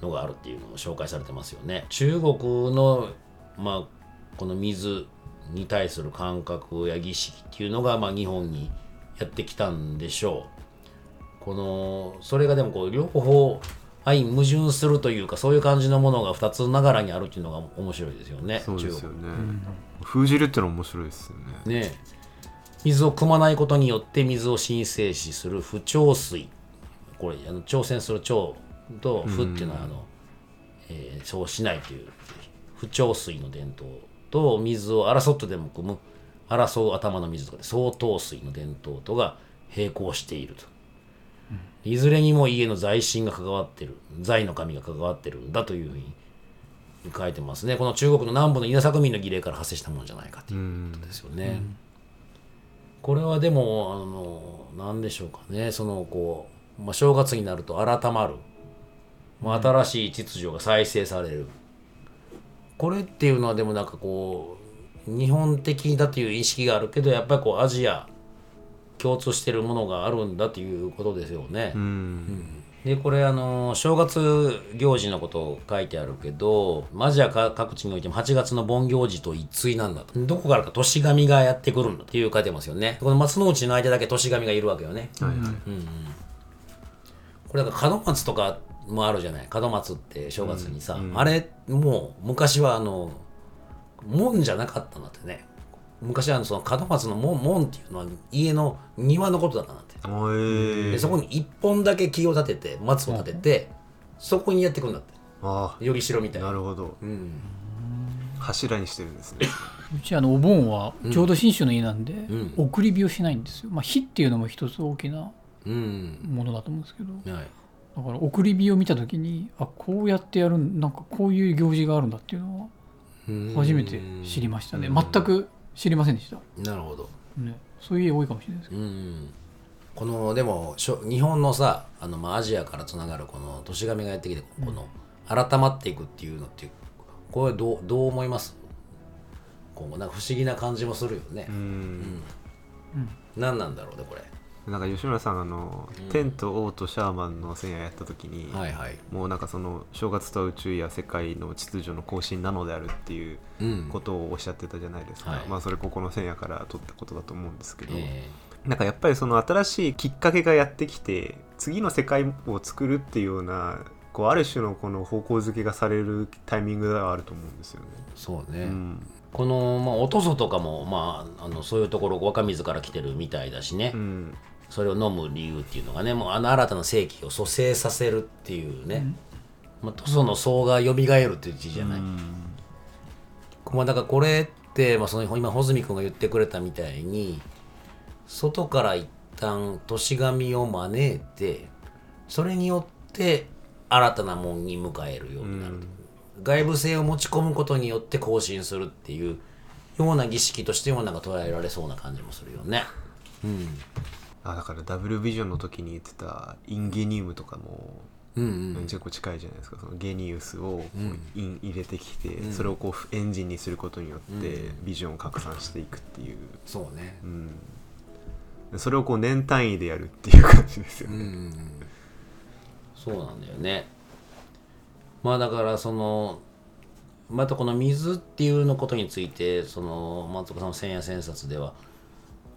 のがあるっていうのを紹介されてますよね。中国のまあこの水に対する感覚や儀式っていうのがまあ日本にやってきたんでしょう。このそれがでもこう両方相矛盾するというかそういう感じのものが2つながらにあるっていうのが面白いですよね。そうですよ中ね封じるってのは面白いですよね。国ね水を汲まないことによって水を神聖視する不調水。これあの挑戦する調と不っていうのはあの、えーそうしないという不調水の伝統と水を争ってでも汲む争う頭の水とかで相当水の伝統とが並行していると。いずれにも家の財神が関わってる財の神が関わってるんだというふうに書いてますね。この中国の南部の稲作民の儀礼から発生したものじゃないかということですよね、これはでもあの何でしょうかね。そのこう、まあ、正月になると改まる、まあ、新しい秩序が再生される。これっていうのはでもなんかこう日本的だという意識があるけどやっぱりこうアジア共通してるものがあるんだということですよね。うんでこれあの正月行事のことを書いてあるけどアジアか各地においても8月の盆行事と一対なんだと。どこからか年神がやってくるんだっていう書いてますよね。この松の内の間だけ年神がいるわけよね。はいはい。これだから門松とかもあるじゃない。門松って正月にさ、あれもう昔はあの門じゃなかったんだってね。昔はあのその門松の門門っていうのは家の庭のことだったんだっておえでそこに一本だけ木を立てて松を立てて、そこにやってくるんだって。あより城みたいあな。なるほど。うん。柱にしてるんですね。うちあのお盆はちょうど信州の家なんで、ん。送り火をしないんですよ、まあ、火っていうのも一つ大きなうん。ものだと思うんですけど。はい。だから送り火を見た時にあこうやってやるんなんかこういう行事があるんだっていうのは初めて知りましたね。全く知りませんでした、なるほど。ね、そういう家多いかもしれないですけど。うんこのでもしょ日本のさあの、まあ、アジアからつながるこの年神がやってきてこの改まっていくっていうのってこれどうどう思います？こうなんか不思議な感じもするよね。う、ん。何なんだろうねこれ。なんか吉村さんあの、テンと王とシャーマンの戦夜やった時に、はいはい。もうなんかその正月とは宇宙や世界の秩序の更新なのであるっていううん。ことをおっしゃってたじゃないですか、はい。まあそれここの戦夜から取ったことだと思うんですけど、えなんかやっぱりその新しいきっかけがやってきて次の世界を作るっていうようなこうある種のこの方向づけがされるタイミングではあると思うんですよね。ーそうね、うん。この、まあ、おとそとかも、まあ、あのそういうところ若水から来てるみたいだしね、うん。それを飲む理由っていうのがねもうあの新たな世紀を蘇生させるっていうね、まあ、塗装の層が蘇るっていう字じゃない、まあ、だからこれって、まあ、その今穂積君が言ってくれたみたいに外から一旦年神を招いてそれによって新たなもんに迎えるようになる、外部性を持ち込むことによって更新するっていうような儀式としてもなんか捉えられそうな感じもするよね。うん。あだからダブルビジョンの時に言ってたインゲニウムとかもうんうん。結構近いじゃないですか。そのゲニウスをイン入れてきて、それをこうエンジンにすることによってビジョンを拡散していくっていう、そうね。うんそれをこう年単位でやるっていう感じですよね。うんそうなんだよね。まあだからそのまたこの水っていうのことについてその松岡さんの千夜千冊では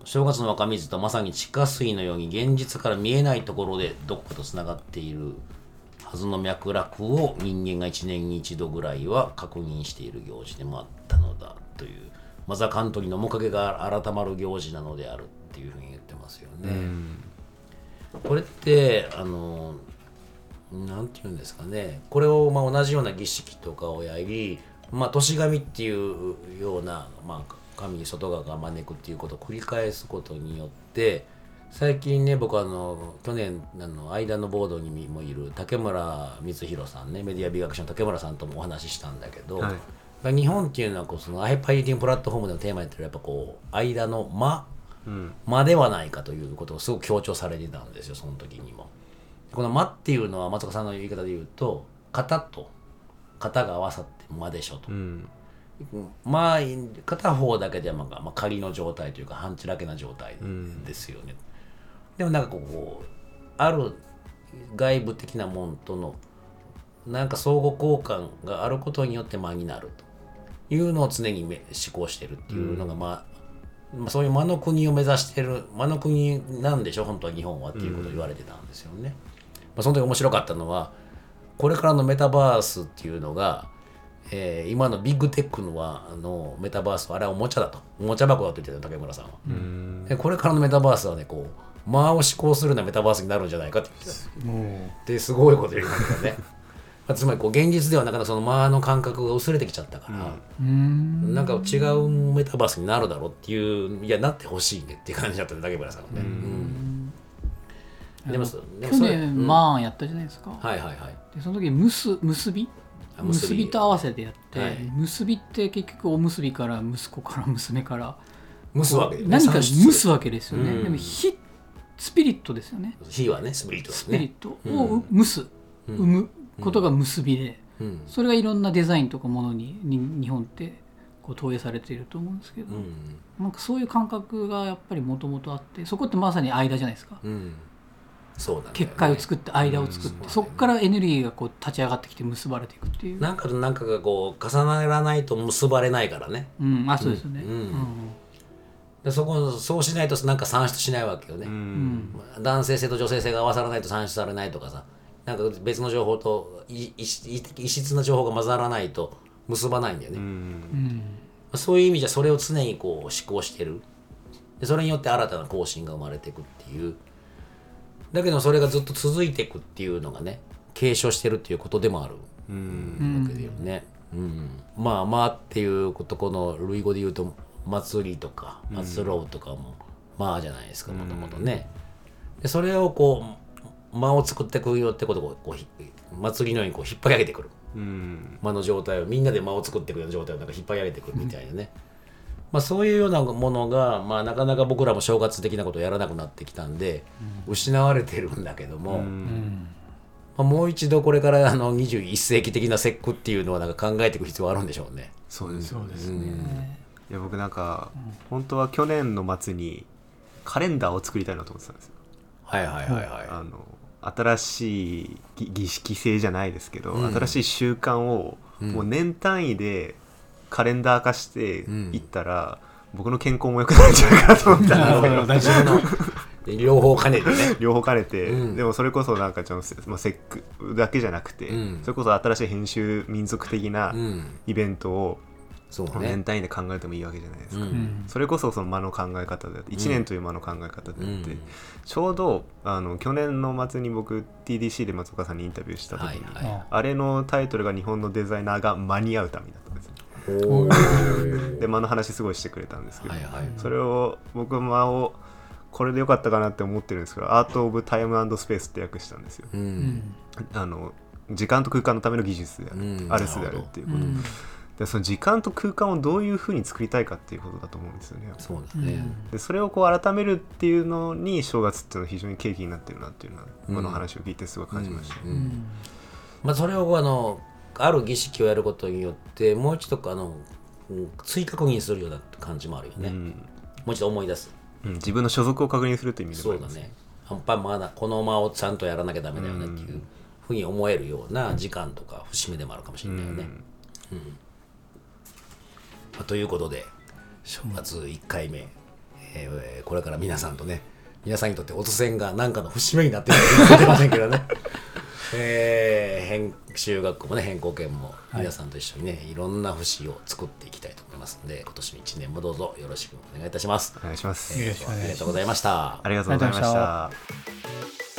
正月の若水とまさに地下水のように現実から見えないところでどっかとつながっているはずの脈絡を人間が一年に一度ぐらいは確認している行事でもあったのだという。マザカントリーの面影が改まる行事なのであるっていうふうに言ってますよね。これってあのなんて言うんですかね。これをまあ同じような儀式とかをやりまあ年神っていうような、まあ、神外側が招くっていうことを繰り返すことによって最近ね僕あの去年あの間のボードにもいる竹村光弘さんねメディア美学者の竹村さんともお話ししたんだけど、はい。まあ日本っていうのはこうそのアイパイティングプラットフォームでのテーマやってるやっぱこう間の間うん間ではないかということがすごく強調されてたんですよその時にも。この間っていうのは松岡さんの言い方で言うと型と型が合わさって間でしょと。うんまあ片方だけではまあ、まあ、仮の状態というか半ちらけな状態ですよね。でもなんかこうある外部的なもんとのなんか相互交換があることによって間になるというのを常にめ思考してるっていうのが、まあ、まあそういう間の国を目指してる間の国なんでしょ本当は日本はっていうことを言われてたんですよね。まあ、その時面白かったのはこれからのメタバースっていうのが、えー今のビッグテックのはあのメタバースはあれはおもちゃだと。おもちゃ箱だと言ってた竹村さんは。うん。でこれからのメタバースはねこう間を思考するようなメタバースになるんじゃないかって言ってた。ですごいこと言うんだけどね。まあつまりこう現実ではなかなかその間の感覚が薄れてきちゃったから、うん。なんか違うメタバースになるだろうっていういやなってほしいねっていう感じだったね竹村さんはね、うん。でもそでも去それ年マーンやったじゃないですか、はいはいはい。でその時むす結び？あ結び。結びと合わせてやって、はい。結びって結局おむすびから息子から娘から。蒸すわけで、ね、何か蒸産すわけですよね、うん。でも火スピリットですよね。火はねスピリットですスピリッねトを蒸す、生むことが結びで、うん。それがいろんなデザインとかものにに日本ってこう投影されていると思うんですけど、うん。なんかそういう感覚がやっぱりもともとあってそこってまさに間じゃないですか、うん。そうだよね。結界を作って間を作って、うん。そこからエネルギーがこう立ち上がってきて結ばれていくっていう、なんかとなんかがこう重ならないと結ばれないからね。うん、あそうですよね、うん。うん。でそこそうしないとなんか算出しないわけよね、うん。男性性と女性性が合わさらないと算出されないとかさなんか別の情報とい異質な情報が混ざらないと結ばないんだよね、うん。うんそういう意味じゃそれを常にこう思考してる。でそれによって新たな更新が生まれていくっていう。だけどそれがずっと続いていくっていうのがね継承してるっていうことでもある。うん。わけだよね、うん。まあまあっていうことこの類語で言うと祭りとか祭ろうとかも、まあじゃないですかもともとね。でそれをこう間を作っていくよってことをこうひ祭りのようにこう引っ張り上げてくる。うん。間の状態をみんなで間を作っていくような状態をなんか引っ張り上げてくるみたいなね。まあそういうようなものが、まあ、なかなか僕らも正月的なことをやらなくなってきたんで、失われてるんだけども、まあ、もう一度これからあの21世紀的な節句っていうのはなんか考えていく必要があるんでしょうね。そうです。よね。うん。いや僕なんか本当は去年の末にカレンダーを作りたいなと思ってたんですよ。はいはいはいはい。あの新しいぎ儀式性じゃないですけど、うん。新しい習慣をうん。もう年単位でカレンダー化してうん。いったら、僕の健康も良くなるんじゃないかなと思ったなるほど。んです自分ので両方兼ねてね。両方兼ねて、うん。でもそれこそなんかちょっと、まあ、セックだけじゃなくて、うん。それこそ新しい編集民族的なうん。イベントをそうね。年単位で考えてもいいわけじゃないですか。うん。うんそれこそその間の考え方であって1年という間の考え方であって、うん。ちょうどあの去年の末に僕 TDC で松岡さんにインタビューした時に、はいはいああれのタイトルが日本のデザイナーが間に合うためだったんですよ。で間の話すごいしてくれたんですけど、はいはい。それを僕は間をこれでよかったかなって思ってるんですけどアート・オブ・タイムスペースって訳したんですよ。ううん。んあの時間と空間のための技術である、うん。アレスであるっていうこと、うんでその時間と空間をどういうふうに作りたいかっていうことだと思うんですよね。そうですね。でそれをこう改めるっていうのに正月っていうのは非常に契機になってるなっていうのは、うんこの話を聞いてすごい感じました、ううん。んまあ、それをあのある儀式をやることによってもう一度あのうん追確認するような感じもあるよね、うん。もう一度思い出す。うん。自分の所属を確認するという意味でもあります。そうだね。やっぱりまだこの間をちゃんとやらなきゃダメだよねっていうふうに思えるような時間とか節目でもあるかもしれないよね、まあということで正月1回目、えーこれから皆さんとね皆さんにとってお線が何かの節目になってるかもしれませんけどね。えー編集学校もね変更権も皆さんと一緒にね、い、ろんな節を作っていきたいと思いますので今年も1年もどうぞよろしくお願いいたします。お願いします、よろしくお願いしますありがとうございました。ありがとうございました